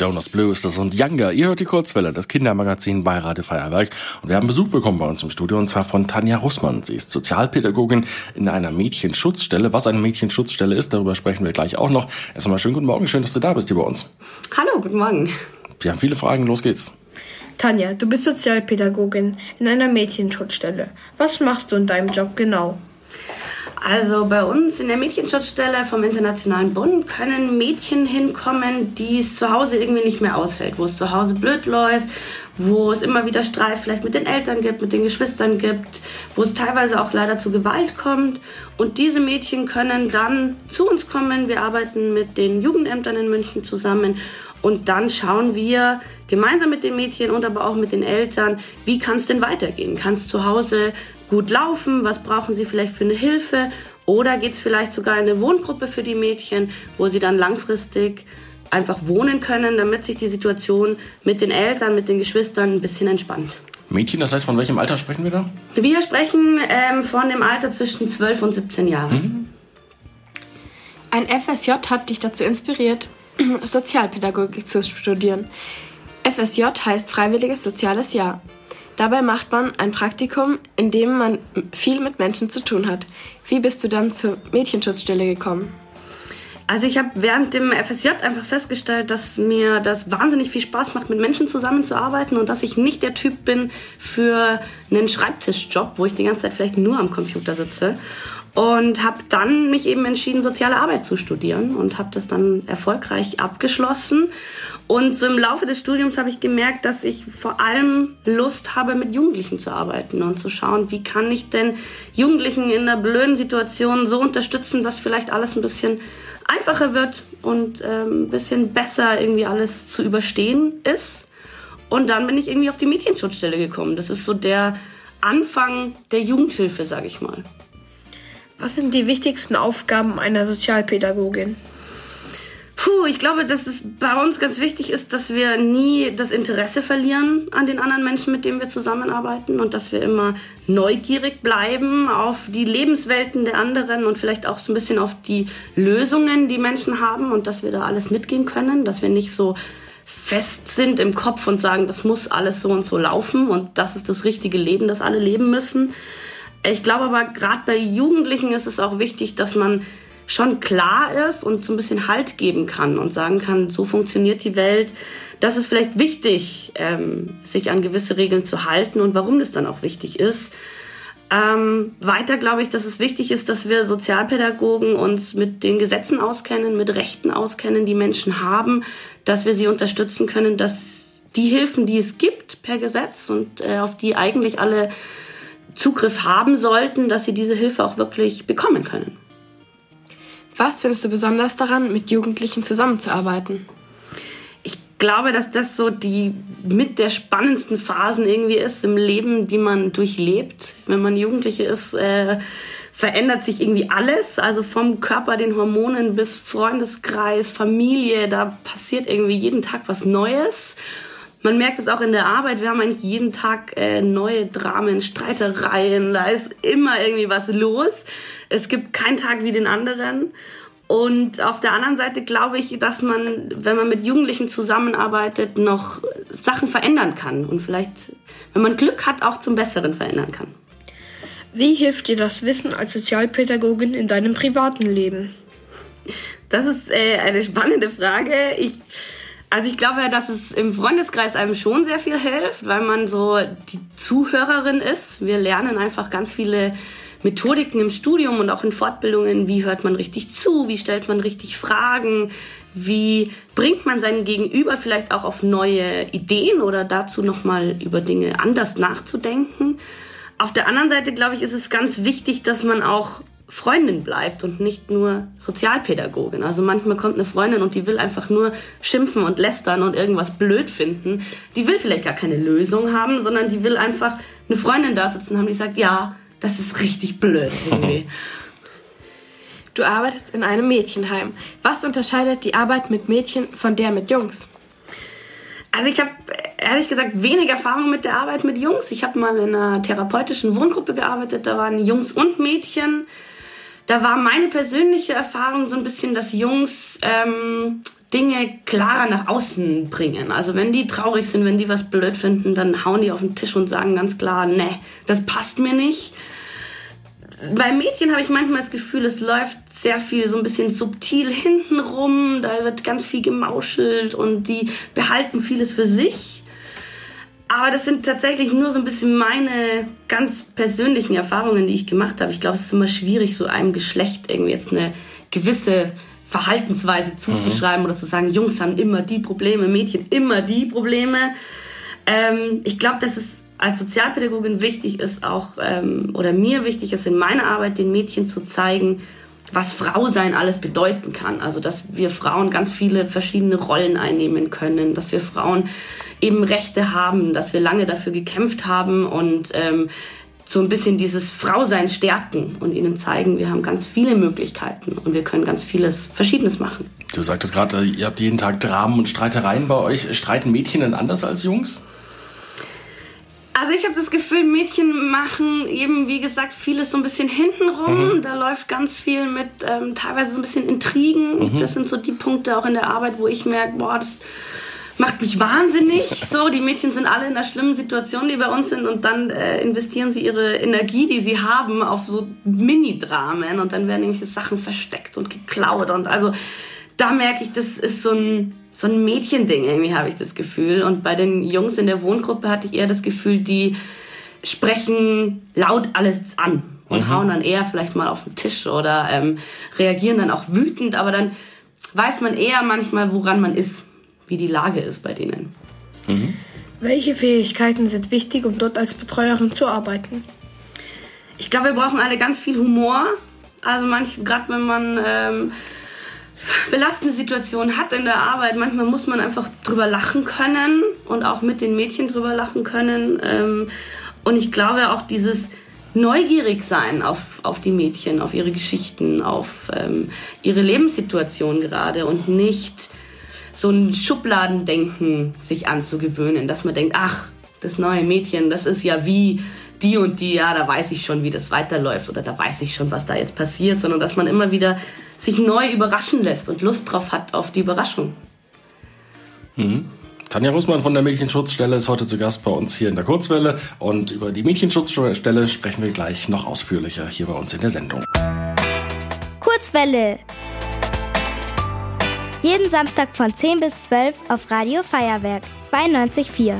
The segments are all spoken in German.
Jonas Blue ist das und Younger. Ihr hört die Kurzwelle, das Kindermagazin bei Radio Feuerwerk. Und wir haben Besuch bekommen bei uns im Studio und zwar von Tanja Russmann. Sie ist Sozialpädagogin in einer Mädchenschutzstelle. Was eine Mädchenschutzstelle ist, darüber sprechen wir gleich auch noch. Erstmal schönen guten Morgen, schön, dass du da bist hier bei uns. Hallo, guten Morgen. Wir haben viele Fragen, los geht's. Tanja, du bist Sozialpädagogin in einer Mädchenschutzstelle. Was machst du in deinem Job genau? Also bei uns in der Mädchenschutzstelle vom Internationalen Bund können Mädchen hinkommen, die es zu Hause irgendwie nicht mehr aushält, wo es zu Hause blöd läuft, wo es immer wieder Streit vielleicht mit den Eltern gibt, mit den Geschwistern gibt, wo es teilweise auch leider zu Gewalt kommt. Und diese Mädchen können dann zu uns kommen. Wir arbeiten mit den Jugendämtern in München zusammen und dann schauen wir gemeinsam mit den Mädchen und aber auch mit den Eltern, wie kann es denn weitergehen? Kann es zu Hause gut laufen? Was brauchen sie vielleicht für eine Hilfe? Oder geht es vielleicht sogar in eine Wohngruppe für die Mädchen, wo sie dann langfristig einfach wohnen können, damit sich die Situation mit den Eltern, mit den Geschwistern ein bisschen entspannt. Mädchen, das heißt, von welchem Alter sprechen wir da? Wir sprechen ähm, von dem Alter zwischen 12 und 17 Jahren. Mhm. Ein FSJ hat dich dazu inspiriert, Sozialpädagogik zu studieren. FSJ heißt Freiwilliges Soziales Jahr. Dabei macht man ein Praktikum, in dem man viel mit Menschen zu tun hat. Wie bist du dann zur Mädchenschutzstelle gekommen? Also ich habe während dem FSJ einfach festgestellt, dass mir das wahnsinnig viel Spaß macht, mit Menschen zusammenzuarbeiten und dass ich nicht der Typ bin für einen Schreibtischjob, wo ich die ganze Zeit vielleicht nur am Computer sitze und habe dann mich eben entschieden, soziale Arbeit zu studieren und habe das dann erfolgreich abgeschlossen. Und so im Laufe des Studiums habe ich gemerkt, dass ich vor allem Lust habe, mit Jugendlichen zu arbeiten und zu schauen, wie kann ich denn Jugendlichen in einer blöden Situation so unterstützen, dass vielleicht alles ein bisschen einfacher wird und ähm, ein bisschen besser irgendwie alles zu überstehen ist. Und dann bin ich irgendwie auf die Mädchenschutzstelle gekommen. Das ist so der Anfang der Jugendhilfe, sage ich mal. Was sind die wichtigsten Aufgaben einer Sozialpädagogin? Puh, ich glaube, dass es bei uns ganz wichtig ist, dass wir nie das Interesse verlieren an den anderen Menschen, mit denen wir zusammenarbeiten und dass wir immer neugierig bleiben auf die Lebenswelten der anderen und vielleicht auch so ein bisschen auf die Lösungen, die Menschen haben und dass wir da alles mitgehen können, dass wir nicht so fest sind im Kopf und sagen, das muss alles so und so laufen und das ist das richtige Leben, das alle leben müssen, ich glaube aber, gerade bei Jugendlichen ist es auch wichtig, dass man schon klar ist und so ein bisschen Halt geben kann und sagen kann, so funktioniert die Welt. Das ist vielleicht wichtig, ähm, sich an gewisse Regeln zu halten und warum das dann auch wichtig ist. Ähm, weiter glaube ich, dass es wichtig ist, dass wir Sozialpädagogen uns mit den Gesetzen auskennen, mit Rechten auskennen, die Menschen haben, dass wir sie unterstützen können, dass die Hilfen, die es gibt per Gesetz und äh, auf die eigentlich alle Zugriff haben sollten, dass sie diese Hilfe auch wirklich bekommen können. Was findest du besonders daran, mit Jugendlichen zusammenzuarbeiten? Ich glaube, dass das so die mit der spannendsten Phasen irgendwie ist im Leben, die man durchlebt. Wenn man Jugendliche ist, äh, verändert sich irgendwie alles. Also vom Körper, den Hormonen bis Freundeskreis, Familie, da passiert irgendwie jeden Tag was Neues. Man merkt es auch in der Arbeit. Wir haben eigentlich jeden Tag äh, neue Dramen, Streitereien. Da ist immer irgendwie was los. Es gibt keinen Tag wie den anderen. Und auf der anderen Seite glaube ich, dass man, wenn man mit Jugendlichen zusammenarbeitet, noch Sachen verändern kann und vielleicht, wenn man Glück hat, auch zum Besseren verändern kann. Wie hilft dir das Wissen als Sozialpädagogin in deinem privaten Leben? Das ist äh, eine spannende Frage. Ich also ich glaube, dass es im Freundeskreis einem schon sehr viel hilft, weil man so die Zuhörerin ist. Wir lernen einfach ganz viele Methodiken im Studium und auch in Fortbildungen. Wie hört man richtig zu? Wie stellt man richtig Fragen? Wie bringt man seinen Gegenüber vielleicht auch auf neue Ideen oder dazu nochmal über Dinge anders nachzudenken? Auf der anderen Seite, glaube ich, ist es ganz wichtig, dass man auch Freundin bleibt und nicht nur Sozialpädagogin. Also manchmal kommt eine Freundin und die will einfach nur schimpfen und lästern und irgendwas blöd finden. Die will vielleicht gar keine Lösung haben, sondern die will einfach eine Freundin da sitzen haben, die sagt, ja, das ist richtig blöd irgendwie. Du arbeitest in einem Mädchenheim. Was unterscheidet die Arbeit mit Mädchen von der mit Jungs? Also ich habe ehrlich gesagt wenig Erfahrung mit der Arbeit mit Jungs. Ich habe mal in einer therapeutischen Wohngruppe gearbeitet, da waren Jungs und Mädchen da war meine persönliche Erfahrung so ein bisschen, dass Jungs ähm, Dinge klarer nach außen bringen. Also wenn die traurig sind, wenn die was blöd finden, dann hauen die auf den Tisch und sagen ganz klar, ne, das passt mir nicht. Bei Mädchen habe ich manchmal das Gefühl, es läuft sehr viel so ein bisschen subtil hintenrum, da wird ganz viel gemauschelt und die behalten vieles für sich. Aber das sind tatsächlich nur so ein bisschen meine ganz persönlichen Erfahrungen, die ich gemacht habe. Ich glaube, es ist immer schwierig, so einem Geschlecht irgendwie jetzt eine gewisse Verhaltensweise zuzuschreiben mhm. oder zu sagen, Jungs haben immer die Probleme, Mädchen immer die Probleme. Ähm, ich glaube, dass es als Sozialpädagogin wichtig ist, auch ähm, oder mir wichtig ist in meiner Arbeit, den Mädchen zu zeigen, was Frau sein alles bedeuten kann. Also dass wir Frauen ganz viele verschiedene Rollen einnehmen können, dass wir Frauen eben Rechte haben, dass wir lange dafür gekämpft haben und ähm, so ein bisschen dieses Frausein stärken und ihnen zeigen, wir haben ganz viele Möglichkeiten und wir können ganz vieles Verschiedenes machen. Du sagtest gerade, ihr habt jeden Tag Dramen und Streitereien bei euch. Streiten Mädchen denn anders als Jungs? Also ich habe das Gefühl, Mädchen machen eben, wie gesagt, vieles so ein bisschen hintenrum. Mhm. Da läuft ganz viel mit ähm, teilweise so ein bisschen Intrigen. Mhm. Das sind so die Punkte auch in der Arbeit, wo ich merke, boah, das macht mich wahnsinnig. So, die Mädchen sind alle in einer schlimmen Situation, die bei uns sind. Und dann äh, investieren sie ihre Energie, die sie haben, auf so Mini-Dramen. Und dann werden irgendwelche Sachen versteckt und geklaut. Und also da merke ich, das ist so ein so ein Mädchending irgendwie habe ich das Gefühl. Und bei den Jungs in der Wohngruppe hatte ich eher das Gefühl, die sprechen laut alles an und mhm. hauen dann eher vielleicht mal auf den Tisch oder ähm, reagieren dann auch wütend, aber dann weiß man eher manchmal, woran man ist wie die Lage ist bei denen. Mhm. Welche Fähigkeiten sind wichtig, um dort als Betreuerin zu arbeiten? Ich glaube, wir brauchen alle ganz viel Humor. Also manch, gerade wenn man ähm, belastende Situationen hat in der Arbeit, manchmal muss man einfach drüber lachen können und auch mit den Mädchen drüber lachen können. Ähm, und ich glaube auch dieses neugierig sein auf, auf die Mädchen, auf ihre Geschichten, auf ähm, ihre Lebenssituation gerade und nicht so ein Schubladendenken sich anzugewöhnen, dass man denkt, ach, das neue Mädchen, das ist ja wie die und die, ja, da weiß ich schon, wie das weiterläuft oder da weiß ich schon, was da jetzt passiert, sondern dass man immer wieder sich neu überraschen lässt und Lust drauf hat auf die Überraschung. Mhm. Tanja Russmann von der Mädchenschutzstelle ist heute zu Gast bei uns hier in der Kurzwelle und über die Mädchenschutzstelle sprechen wir gleich noch ausführlicher hier bei uns in der Sendung. Kurzwelle jeden Samstag von 10 bis 12 auf Radio Feuerwerk 92.4.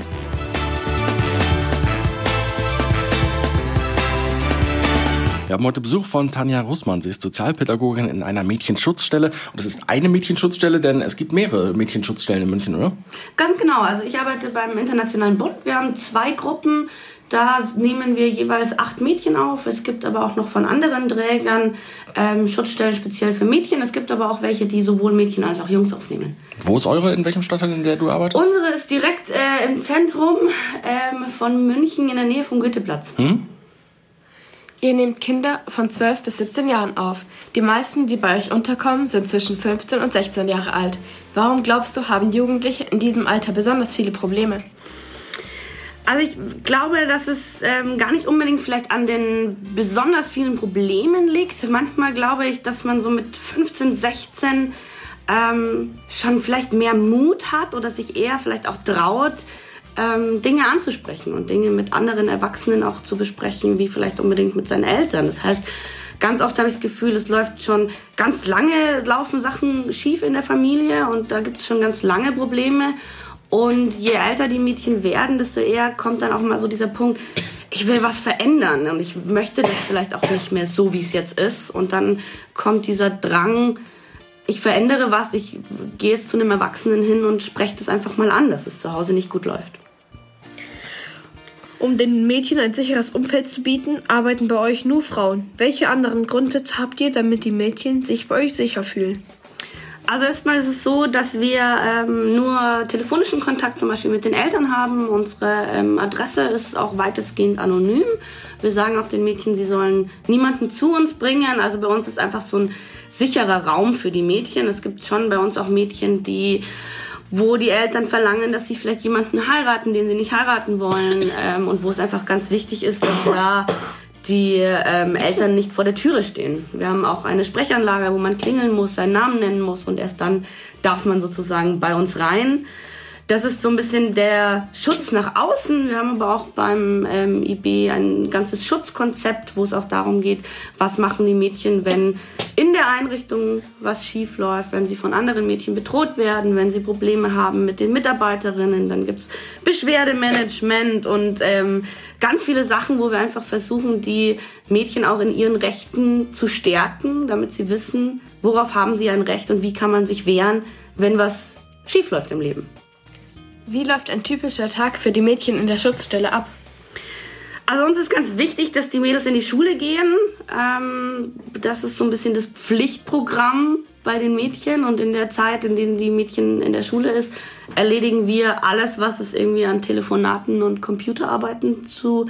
Wir haben heute Besuch von Tanja Russmann. Sie ist Sozialpädagogin in einer Mädchenschutzstelle. Und es ist eine Mädchenschutzstelle, denn es gibt mehrere Mädchenschutzstellen in München, oder? Ganz genau. Also ich arbeite beim Internationalen Bund. Wir haben zwei Gruppen da nehmen wir jeweils acht Mädchen auf. Es gibt aber auch noch von anderen Trägern ähm, Schutzstellen speziell für Mädchen. Es gibt aber auch welche, die sowohl Mädchen als auch Jungs aufnehmen. Wo ist eure? In welchem Stadtteil, in der du arbeitest? Unsere ist direkt äh, im Zentrum ähm, von München in der Nähe vom Goetheplatz. Hm? Ihr nehmt Kinder von 12 bis 17 Jahren auf. Die meisten, die bei euch unterkommen, sind zwischen 15 und 16 Jahre alt. Warum glaubst du, haben Jugendliche in diesem Alter besonders viele Probleme? Also ich glaube, dass es ähm, gar nicht unbedingt vielleicht an den besonders vielen Problemen liegt. Manchmal glaube ich, dass man so mit 15, 16 ähm, schon vielleicht mehr Mut hat oder sich eher vielleicht auch traut, ähm, Dinge anzusprechen und Dinge mit anderen Erwachsenen auch zu besprechen, wie vielleicht unbedingt mit seinen Eltern. Das heißt, ganz oft habe ich das Gefühl, es läuft schon ganz lange, laufen Sachen schief in der Familie und da gibt es schon ganz lange Probleme. Und je älter die Mädchen werden, desto eher kommt dann auch mal so dieser Punkt, ich will was verändern und ich möchte das vielleicht auch nicht mehr so, wie es jetzt ist. Und dann kommt dieser Drang, ich verändere was, ich gehe jetzt zu einem Erwachsenen hin und spreche das einfach mal an, dass es zu Hause nicht gut läuft. Um den Mädchen ein sicheres Umfeld zu bieten, arbeiten bei euch nur Frauen. Welche anderen Gründe habt ihr, damit die Mädchen sich bei euch sicher fühlen? Also erstmal ist es so, dass wir ähm, nur telefonischen Kontakt zum Beispiel mit den Eltern haben. Unsere ähm, Adresse ist auch weitestgehend anonym. Wir sagen auch den Mädchen, sie sollen niemanden zu uns bringen. Also bei uns ist einfach so ein sicherer Raum für die Mädchen. Es gibt schon bei uns auch Mädchen, die wo die Eltern verlangen, dass sie vielleicht jemanden heiraten, den sie nicht heiraten wollen ähm, und wo es einfach ganz wichtig ist, dass da die ähm, Eltern nicht vor der Türe stehen. Wir haben auch eine Sprechanlage, wo man klingeln muss, seinen Namen nennen muss und erst dann darf man sozusagen bei uns rein. Das ist so ein bisschen der Schutz nach außen. Wir haben aber auch beim ähm, IB ein ganzes Schutzkonzept, wo es auch darum geht, was machen die Mädchen, wenn in der Einrichtung was schief läuft, wenn sie von anderen Mädchen bedroht werden, wenn sie Probleme haben mit den Mitarbeiterinnen. Dann gibt's Beschwerdemanagement und ähm, ganz viele Sachen, wo wir einfach versuchen, die Mädchen auch in ihren Rechten zu stärken, damit sie wissen, worauf haben sie ein Recht und wie kann man sich wehren, wenn was schief läuft im Leben. Wie läuft ein typischer Tag für die Mädchen in der Schutzstelle ab? Also uns ist ganz wichtig, dass die Mädels in die Schule gehen. Ähm, das ist so ein bisschen das Pflichtprogramm bei den Mädchen. Und in der Zeit, in der die Mädchen in der Schule ist, erledigen wir alles, was es irgendwie an Telefonaten und Computerarbeiten zu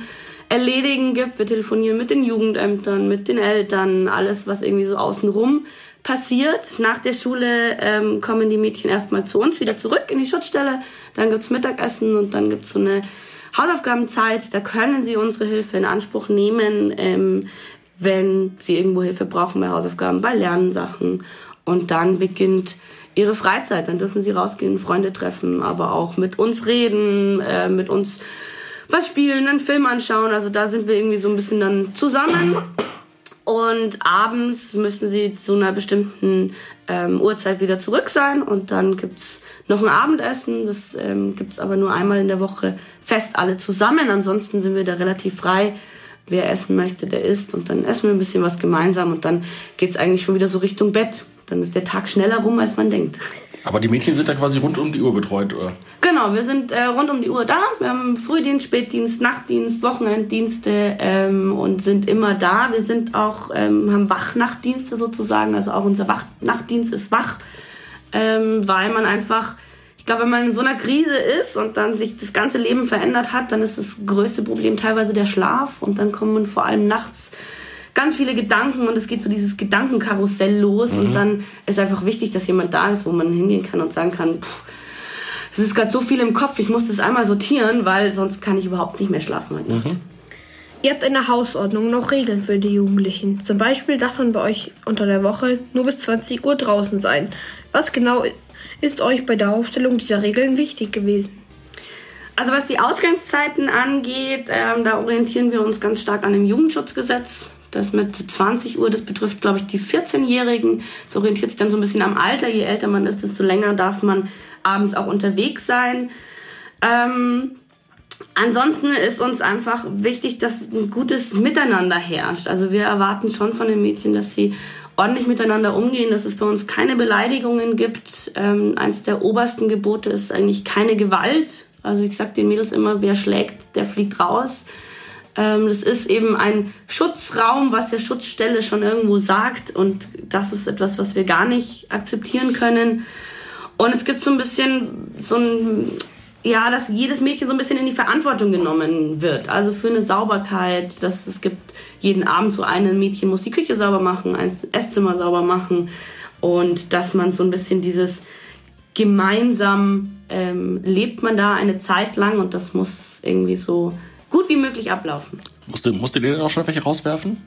erledigen gibt. Wir telefonieren mit den Jugendämtern, mit den Eltern, alles, was irgendwie so außenrum passiert. Nach der Schule ähm, kommen die Mädchen erstmal zu uns wieder zurück in die Schutzstelle. Dann gibt's Mittagessen und dann gibt's so eine Hausaufgabenzeit. Da können sie unsere Hilfe in Anspruch nehmen, ähm, wenn sie irgendwo Hilfe brauchen bei Hausaufgaben, bei Lernsachen. Und dann beginnt ihre Freizeit. Dann dürfen sie rausgehen, Freunde treffen, aber auch mit uns reden, äh, mit uns was spielen, einen Film anschauen. Also da sind wir irgendwie so ein bisschen dann zusammen. Und abends müssen sie zu einer bestimmten ähm, Uhrzeit wieder zurück sein. Und dann gibt's noch ein Abendessen. Das ähm, gibt's aber nur einmal in der Woche fest alle zusammen. Ansonsten sind wir da relativ frei. Wer essen möchte, der isst. Und dann essen wir ein bisschen was gemeinsam. Und dann geht's eigentlich schon wieder so Richtung Bett. Dann ist der Tag schneller rum, als man denkt. Aber die Mädchen sind da quasi rund um die Uhr betreut, oder? Genau, wir sind äh, rund um die Uhr da. Wir haben Frühdienst, Spätdienst, Nachtdienst, Wochenenddienste ähm, und sind immer da. Wir sind auch, ähm, haben Wachnachtdienste sozusagen, also auch unser Wach Nachtdienst ist wach, ähm, weil man einfach, ich glaube, wenn man in so einer Krise ist und dann sich das ganze Leben verändert hat, dann ist das größte Problem teilweise der Schlaf und dann kommen vor allem nachts ganz viele Gedanken und es geht so dieses Gedankenkarussell los mhm. und dann ist einfach wichtig, dass jemand da ist, wo man hingehen kann und sagen kann, pff, es ist gerade so viel im Kopf, ich muss das einmal sortieren, weil sonst kann ich überhaupt nicht mehr schlafen heute Nacht. Mhm. Ihr habt in der Hausordnung noch Regeln für die Jugendlichen. Zum Beispiel darf man bei euch unter der Woche nur bis 20 Uhr draußen sein. Was genau ist euch bei der Aufstellung dieser Regeln wichtig gewesen? Also was die Ausgangszeiten angeht, ähm, da orientieren wir uns ganz stark an dem Jugendschutzgesetz. Das mit 20 Uhr, das betrifft, glaube ich, die 14-Jährigen. Das orientiert sich dann so ein bisschen am Alter. Je älter man ist, desto länger darf man abends auch unterwegs sein. Ähm, ansonsten ist uns einfach wichtig, dass ein gutes Miteinander herrscht. Also wir erwarten schon von den Mädchen, dass sie ordentlich miteinander umgehen, dass es bei uns keine Beleidigungen gibt. Ähm, eines der obersten Gebote ist eigentlich keine Gewalt. Also ich sage den Mädels immer, wer schlägt, der fliegt raus. Ähm, das ist eben ein Schutzraum, was der Schutzstelle schon irgendwo sagt. Und das ist etwas, was wir gar nicht akzeptieren können. Und es gibt so ein bisschen so ein, ja, dass jedes Mädchen so ein bisschen in die Verantwortung genommen wird. Also für eine Sauberkeit, dass es gibt jeden Abend so ein Mädchen muss die Küche sauber machen, ein Esszimmer sauber machen. Und dass man so ein bisschen dieses gemeinsam ähm, lebt man da eine Zeit lang und das muss irgendwie so gut wie möglich ablaufen. Musste, musste ihr denn auch schon welche rauswerfen?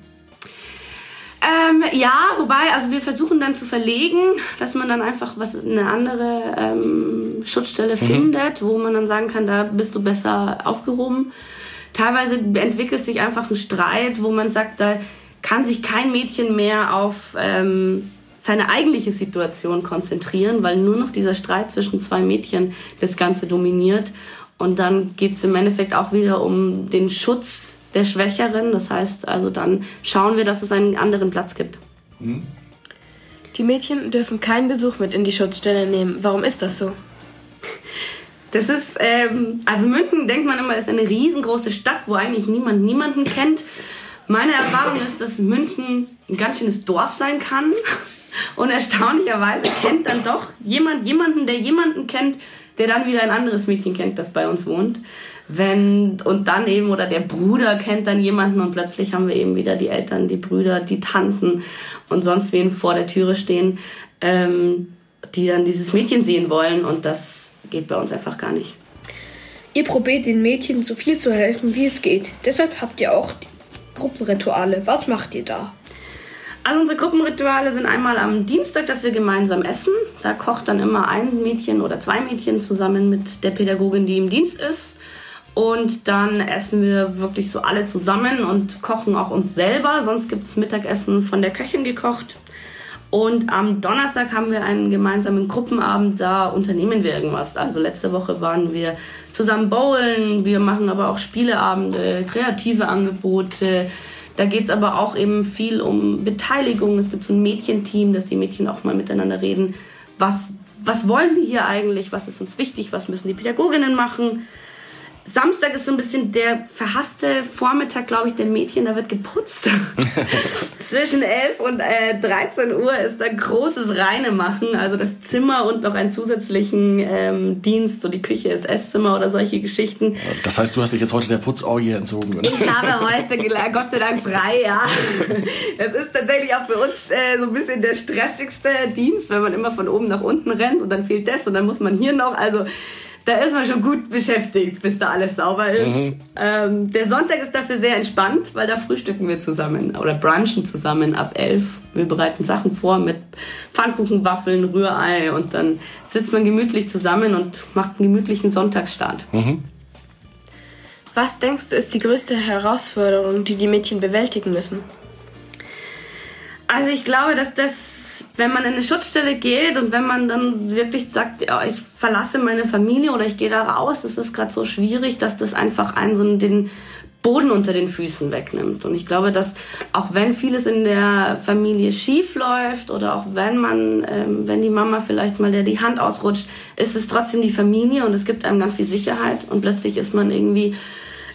Ähm, ja, wobei, also wir versuchen dann zu verlegen, dass man dann einfach was eine andere ähm, Schutzstelle mhm. findet, wo man dann sagen kann, da bist du besser aufgehoben. Teilweise entwickelt sich einfach ein Streit, wo man sagt, da kann sich kein Mädchen mehr auf ähm, seine eigentliche Situation konzentrieren, weil nur noch dieser Streit zwischen zwei Mädchen das Ganze dominiert. Und dann geht es im Endeffekt auch wieder um den Schutz der Schwächeren. Das heißt also, dann schauen wir, dass es einen anderen Platz gibt. Mhm. Die Mädchen dürfen keinen Besuch mit in die Schutzstelle nehmen. Warum ist das so? Das ist, ähm, also München denkt man immer, ist eine riesengroße Stadt, wo eigentlich niemand niemanden kennt. Meine Erfahrung ist, dass München ein ganz schönes Dorf sein kann. Und erstaunlicherweise kennt dann doch jemand jemanden, der jemanden kennt, der dann wieder ein anderes Mädchen kennt, das bei uns wohnt. Wenn, und dann eben, oder der Bruder kennt dann jemanden und plötzlich haben wir eben wieder die Eltern, die Brüder, die Tanten und sonst wen vor der Türe stehen, ähm, die dann dieses Mädchen sehen wollen und das geht bei uns einfach gar nicht. Ihr probiert den Mädchen so viel zu helfen, wie es geht. Deshalb habt ihr auch Gruppenrituale, was macht ihr da? Also unsere Gruppenrituale sind einmal am Dienstag, dass wir gemeinsam essen. Da kocht dann immer ein Mädchen oder zwei Mädchen zusammen mit der Pädagogin, die im Dienst ist. Und dann essen wir wirklich so alle zusammen und kochen auch uns selber. Sonst gibt es Mittagessen von der Köchin gekocht. Und am Donnerstag haben wir einen gemeinsamen Gruppenabend, da unternehmen wir irgendwas. Also letzte Woche waren wir zusammen bowlen, wir machen aber auch Spieleabende, kreative Angebote. Da geht es aber auch eben viel um Beteiligung. Es gibt so ein Mädchenteam, dass die Mädchen auch mal miteinander reden. Was, was wollen wir hier eigentlich? Was ist uns wichtig? Was müssen die Pädagoginnen machen? Samstag ist so ein bisschen der verhasste Vormittag, glaube ich, der Mädchen. Da wird geputzt. Zwischen 11 und äh, 13 Uhr ist da großes Reine machen. Also das Zimmer und noch einen zusätzlichen ähm, Dienst, so die Küche, das Esszimmer oder solche Geschichten. Das heißt, du hast dich jetzt heute der Putzorgie entzogen, oder? Ich habe heute Gott sei Dank frei, ja. Das ist tatsächlich auch für uns äh, so ein bisschen der stressigste Dienst, wenn man immer von oben nach unten rennt und dann fehlt das und dann muss man hier noch. Also da ist man schon gut beschäftigt, bis da alles sauber ist. Mhm. Ähm, der Sonntag ist dafür sehr entspannt, weil da frühstücken wir zusammen oder brunchen zusammen ab elf. Wir bereiten Sachen vor mit Pfannkuchen, Waffeln, Rührei und dann sitzt man gemütlich zusammen und macht einen gemütlichen Sonntagsstart. Mhm. Was denkst du ist die größte Herausforderung, die die Mädchen bewältigen müssen? Also ich glaube, dass das wenn man in eine Schutzstelle geht und wenn man dann wirklich sagt, ja, ich verlasse meine Familie oder ich gehe da raus, das ist gerade so schwierig, dass das einfach einen so den Boden unter den Füßen wegnimmt. Und ich glaube, dass auch wenn vieles in der Familie schief läuft oder auch wenn man, ähm, wenn die Mama vielleicht mal der die Hand ausrutscht, ist es trotzdem die Familie und es gibt einem ganz viel Sicherheit und plötzlich ist man irgendwie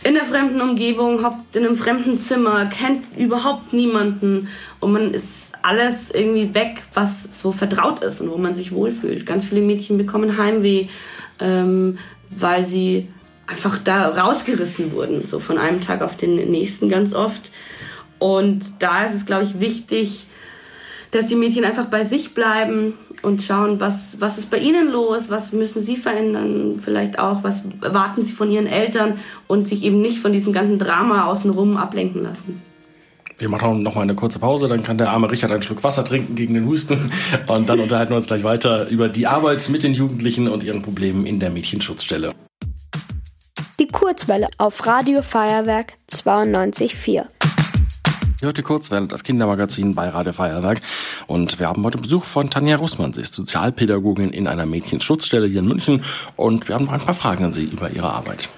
in der fremden Umgebung, in einem fremden Zimmer, kennt überhaupt niemanden und man ist alles irgendwie weg, was so vertraut ist und wo man sich wohlfühlt. Ganz viele Mädchen bekommen Heimweh, ähm, weil sie einfach da rausgerissen wurden, so von einem Tag auf den nächsten ganz oft. Und da ist es, glaube ich, wichtig, dass die Mädchen einfach bei sich bleiben und schauen, was, was ist bei ihnen los, was müssen sie verändern, vielleicht auch, was erwarten sie von ihren Eltern und sich eben nicht von diesem ganzen Drama außenrum ablenken lassen. Wir machen noch mal eine kurze Pause, dann kann der arme Richard einen Schluck Wasser trinken gegen den Husten und dann unterhalten wir uns gleich weiter über die Arbeit mit den Jugendlichen und ihren Problemen in der Mädchenschutzstelle. Die Kurzwelle auf Radio Feuerwerk 92.4. Ihr hört die Kurzwelle, das Kindermagazin bei Radio Feuerwerk. Und wir haben heute Besuch von Tanja Russmann. Sie ist Sozialpädagogin in einer Mädchenschutzstelle hier in München. Und wir haben noch ein paar Fragen an Sie über Ihre Arbeit.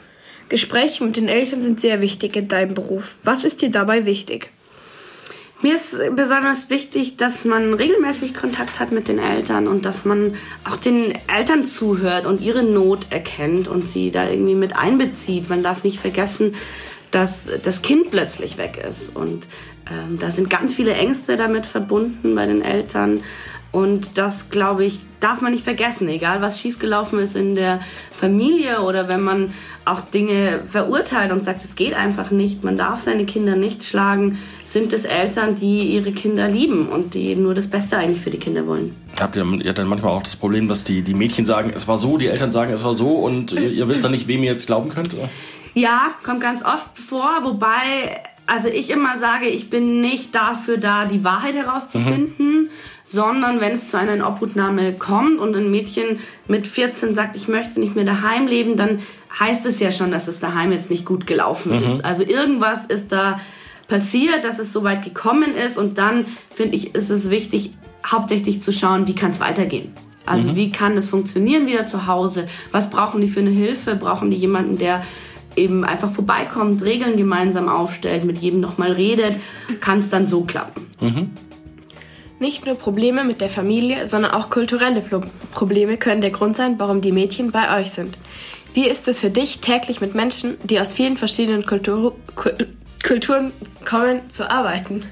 Gespräche mit den Eltern sind sehr wichtig in deinem Beruf. Was ist dir dabei wichtig? Mir ist besonders wichtig, dass man regelmäßig Kontakt hat mit den Eltern und dass man auch den Eltern zuhört und ihre Not erkennt und sie da irgendwie mit einbezieht. Man darf nicht vergessen, dass das Kind plötzlich weg ist. Und ähm, da sind ganz viele Ängste damit verbunden bei den Eltern. Und das, glaube ich, darf man nicht vergessen, egal was schiefgelaufen ist in der Familie oder wenn man auch Dinge verurteilt und sagt, es geht einfach nicht, man darf seine Kinder nicht schlagen, sind es Eltern, die ihre Kinder lieben und die nur das Beste eigentlich für die Kinder wollen. Habt ihr, ihr dann manchmal auch das Problem, dass die, die Mädchen sagen, es war so, die Eltern sagen, es war so und ihr, ihr wisst dann nicht, wem ihr jetzt glauben könnt? Oder? Ja, kommt ganz oft vor, wobei also ich immer sage, ich bin nicht dafür da, die Wahrheit herauszufinden, mhm. sondern wenn es zu einer Obhutnahme kommt und ein Mädchen mit 14 sagt, ich möchte nicht mehr daheim leben, dann heißt es ja schon, dass es daheim jetzt nicht gut gelaufen mhm. ist. Also irgendwas ist da passiert, dass es so weit gekommen ist und dann finde ich, ist es wichtig, hauptsächlich zu schauen, wie kann es weitergehen. Also mhm. wie kann es funktionieren wieder zu Hause? Was brauchen die für eine Hilfe? Brauchen die jemanden, der eben einfach vorbeikommt, Regeln gemeinsam aufstellt, mit jedem nochmal redet, kann es dann so klappen. Mhm. Nicht nur Probleme mit der Familie, sondern auch kulturelle Pro Probleme können der Grund sein, warum die Mädchen bei euch sind. Wie ist es für dich, täglich mit Menschen, die aus vielen verschiedenen Kultur Kulturen kommen, zu arbeiten?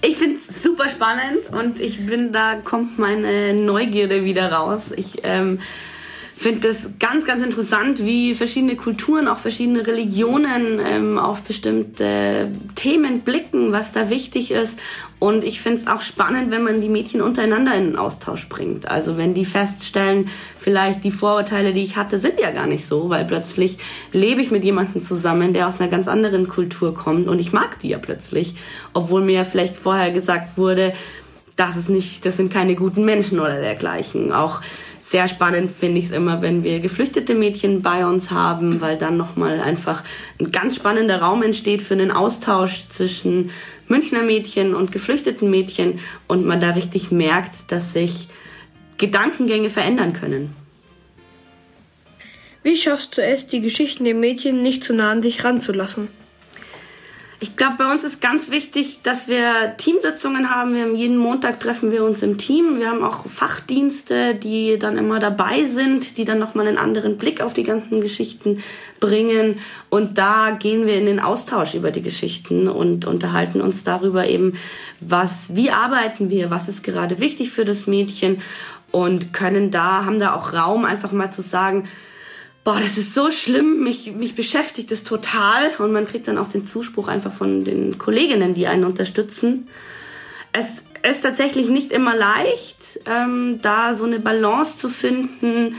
Ich finde es super spannend und ich bin, da kommt meine Neugierde wieder raus. Ich ähm, finde das ganz, ganz interessant, wie verschiedene Kulturen, auch verschiedene Religionen ähm, auf bestimmte Themen blicken, was da wichtig ist. Und ich finde es auch spannend, wenn man die Mädchen untereinander in den Austausch bringt. Also wenn die feststellen, vielleicht die Vorurteile, die ich hatte, sind ja gar nicht so, weil plötzlich lebe ich mit jemandem zusammen, der aus einer ganz anderen Kultur kommt und ich mag die ja plötzlich, obwohl mir vielleicht vorher gesagt wurde, das ist nicht, das sind keine guten Menschen oder dergleichen. Auch sehr spannend finde ich es immer, wenn wir geflüchtete Mädchen bei uns haben, weil dann nochmal einfach ein ganz spannender Raum entsteht für einen Austausch zwischen Münchner Mädchen und geflüchteten Mädchen und man da richtig merkt, dass sich Gedankengänge verändern können. Wie schaffst du es, die Geschichten der Mädchen nicht zu nah an dich ranzulassen? Ich glaube, bei uns ist ganz wichtig, dass wir Teamsitzungen haben. Wir haben jeden Montag treffen wir uns im Team. Wir haben auch Fachdienste, die dann immer dabei sind, die dann nochmal einen anderen Blick auf die ganzen Geschichten bringen. Und da gehen wir in den Austausch über die Geschichten und unterhalten uns darüber eben, was, wie arbeiten wir, was ist gerade wichtig für das Mädchen und können da, haben da auch Raum einfach mal zu sagen, boah, das ist so schlimm, mich, mich beschäftigt es total. Und man kriegt dann auch den Zuspruch einfach von den Kolleginnen, die einen unterstützen. Es ist tatsächlich nicht immer leicht, ähm, da so eine Balance zu finden,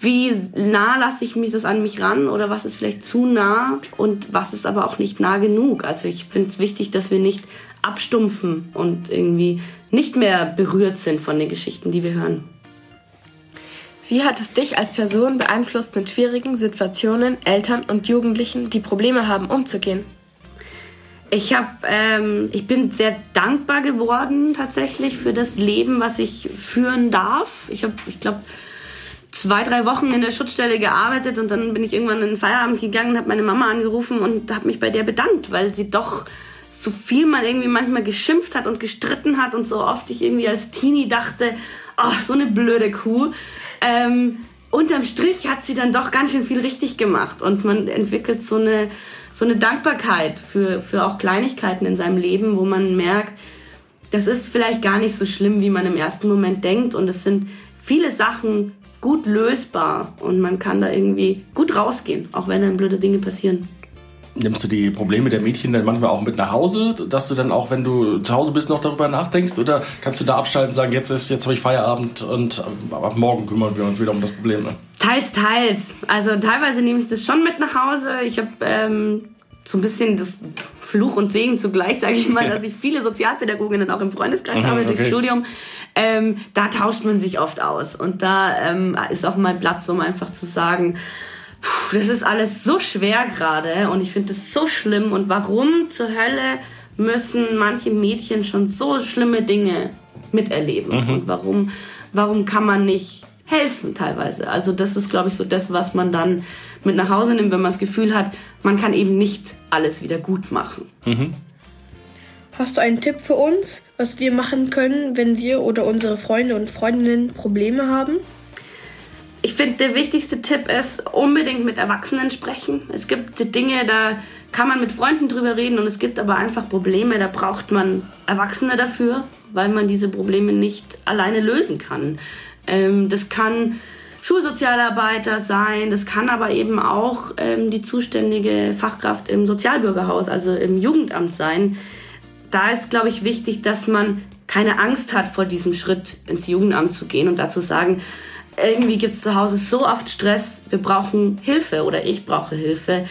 wie nah lasse ich mich das an mich ran oder was ist vielleicht zu nah und was ist aber auch nicht nah genug. Also ich finde es wichtig, dass wir nicht abstumpfen und irgendwie nicht mehr berührt sind von den Geschichten, die wir hören. Wie hat es dich als Person beeinflusst, mit schwierigen Situationen Eltern und Jugendlichen, die Probleme haben, umzugehen? Ich hab, ähm, ich bin sehr dankbar geworden tatsächlich für das Leben, was ich führen darf. Ich habe, ich glaube, zwei, drei Wochen in der Schutzstelle gearbeitet und dann bin ich irgendwann in den Feierabend gegangen, habe meine Mama angerufen und habe mich bei der bedankt, weil sie doch so viel man irgendwie manchmal geschimpft hat und gestritten hat und so oft ich irgendwie als Teenie dachte, ach, so eine blöde Kuh ähm, unterm Strich hat sie dann doch ganz schön viel richtig gemacht und man entwickelt so eine, so eine Dankbarkeit für, für auch Kleinigkeiten in seinem Leben, wo man merkt, das ist vielleicht gar nicht so schlimm, wie man im ersten Moment denkt und es sind viele Sachen gut lösbar und man kann da irgendwie gut rausgehen, auch wenn dann blöde Dinge passieren. Nimmst du die Probleme der Mädchen dann manchmal auch mit nach Hause, dass du dann auch, wenn du zu Hause bist, noch darüber nachdenkst? Oder kannst du da abschalten und sagen, jetzt ist, jetzt habe ich Feierabend und ab morgen kümmern wir uns wieder um das Problem? Ne? Teils, teils. Also teilweise nehme ich das schon mit nach Hause. Ich habe ähm, so ein bisschen das Fluch und Segen zugleich, sage ich mal, dass ich viele Sozialpädagoginnen auch im Freundeskreis mhm, habe okay. durchs Studium. Ähm, da tauscht man sich oft aus. Und da ähm, ist auch mal Platz, um einfach zu sagen, Puh, das ist alles so schwer gerade und ich finde es so schlimm. Und warum zur Hölle müssen manche Mädchen schon so schlimme Dinge miterleben? Mhm. Und warum, warum kann man nicht helfen teilweise? Also das ist, glaube ich, so das, was man dann mit nach Hause nimmt, wenn man das Gefühl hat, man kann eben nicht alles wieder gut machen. Mhm. Hast du einen Tipp für uns, was wir machen können, wenn wir oder unsere Freunde und Freundinnen Probleme haben? Ich finde, der wichtigste Tipp ist, unbedingt mit Erwachsenen sprechen. Es gibt Dinge, da kann man mit Freunden drüber reden und es gibt aber einfach Probleme, da braucht man Erwachsene dafür, weil man diese Probleme nicht alleine lösen kann. Ähm, das kann Schulsozialarbeiter sein, das kann aber eben auch ähm, die zuständige Fachkraft im Sozialbürgerhaus, also im Jugendamt sein. Da ist, glaube ich, wichtig, dass man keine Angst hat vor diesem Schritt ins Jugendamt zu gehen und dazu sagen, irgendwie gibt es zu Hause so oft Stress, wir brauchen Hilfe oder ich brauche Hilfe.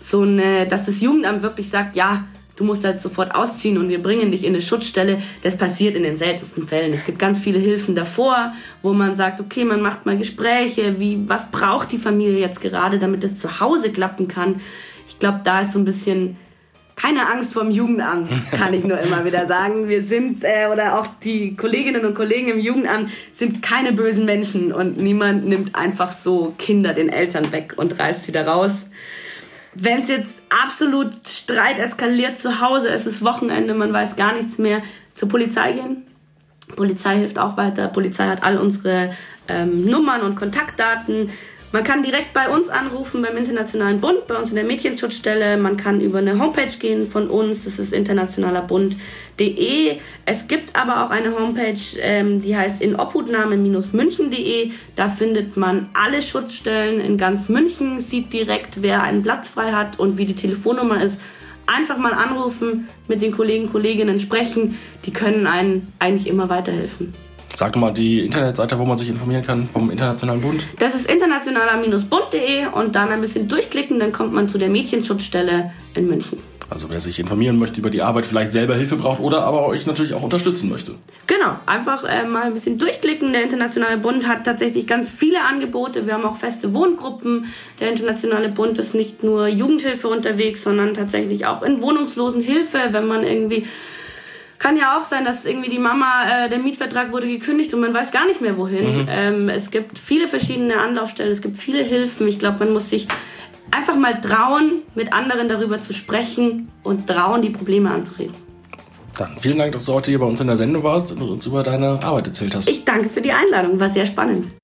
So eine, dass das Jugendamt wirklich sagt, ja, du musst halt sofort ausziehen und wir bringen dich in eine Schutzstelle. Das passiert in den seltensten Fällen. Es gibt ganz viele Hilfen davor, wo man sagt, okay, man macht mal Gespräche, wie, was braucht die Familie jetzt gerade, damit es zu Hause klappen kann. Ich glaube, da ist so ein bisschen keine Angst vorm Jugendamt, kann ich nur immer wieder sagen. Wir sind, äh, oder auch die Kolleginnen und Kollegen im Jugendamt sind keine bösen Menschen und niemand nimmt einfach so Kinder den Eltern weg und reißt sie da raus. Wenn es jetzt absolut Streit eskaliert zu Hause, es ist Wochenende, man weiß gar nichts mehr, zur Polizei gehen. Polizei hilft auch weiter. Polizei hat all unsere ähm, Nummern und Kontaktdaten Man kann direkt bei uns anrufen beim Internationalen Bund, bei uns in der Mädchenschutzstelle. Man kann über eine Homepage gehen von uns, das ist internationalerbund.de. Es gibt aber auch eine Homepage, ähm, die heißt inobhutnahme-münchen.de. Da findet man alle Schutzstellen in ganz München, sieht direkt, wer einen Platz frei hat und wie die Telefonnummer ist. Einfach mal anrufen, mit den Kollegen, Kolleginnen sprechen. Die können einen eigentlich immer weiterhelfen. Sag mal die Internetseite, wo man sich informieren kann vom Internationalen Bund. Das ist internationaler-bund.de und dann ein bisschen durchklicken, dann kommt man zu der Mädchenschutzstelle in München. Also wer sich informieren möchte über die Arbeit, vielleicht selber Hilfe braucht oder aber euch natürlich auch unterstützen möchte. Genau, einfach äh, mal ein bisschen durchklicken. Der Internationale Bund hat tatsächlich ganz viele Angebote. Wir haben auch feste Wohngruppen. Der Internationale Bund ist nicht nur Jugendhilfe unterwegs, sondern tatsächlich auch in Wohnungslosenhilfe, wenn man irgendwie kann ja auch sein, dass irgendwie die Mama, äh, der Mietvertrag wurde gekündigt und man weiß gar nicht mehr wohin. Mhm. Ähm, es gibt viele verschiedene Anlaufstellen, es gibt viele Hilfen. Ich glaube, man muss sich einfach mal trauen, mit anderen darüber zu sprechen und trauen, die Probleme anzureden. Dann vielen Dank, dass du heute hier bei uns in der Sendung warst und uns über deine Arbeit erzählt hast. Ich danke für die Einladung, war sehr spannend.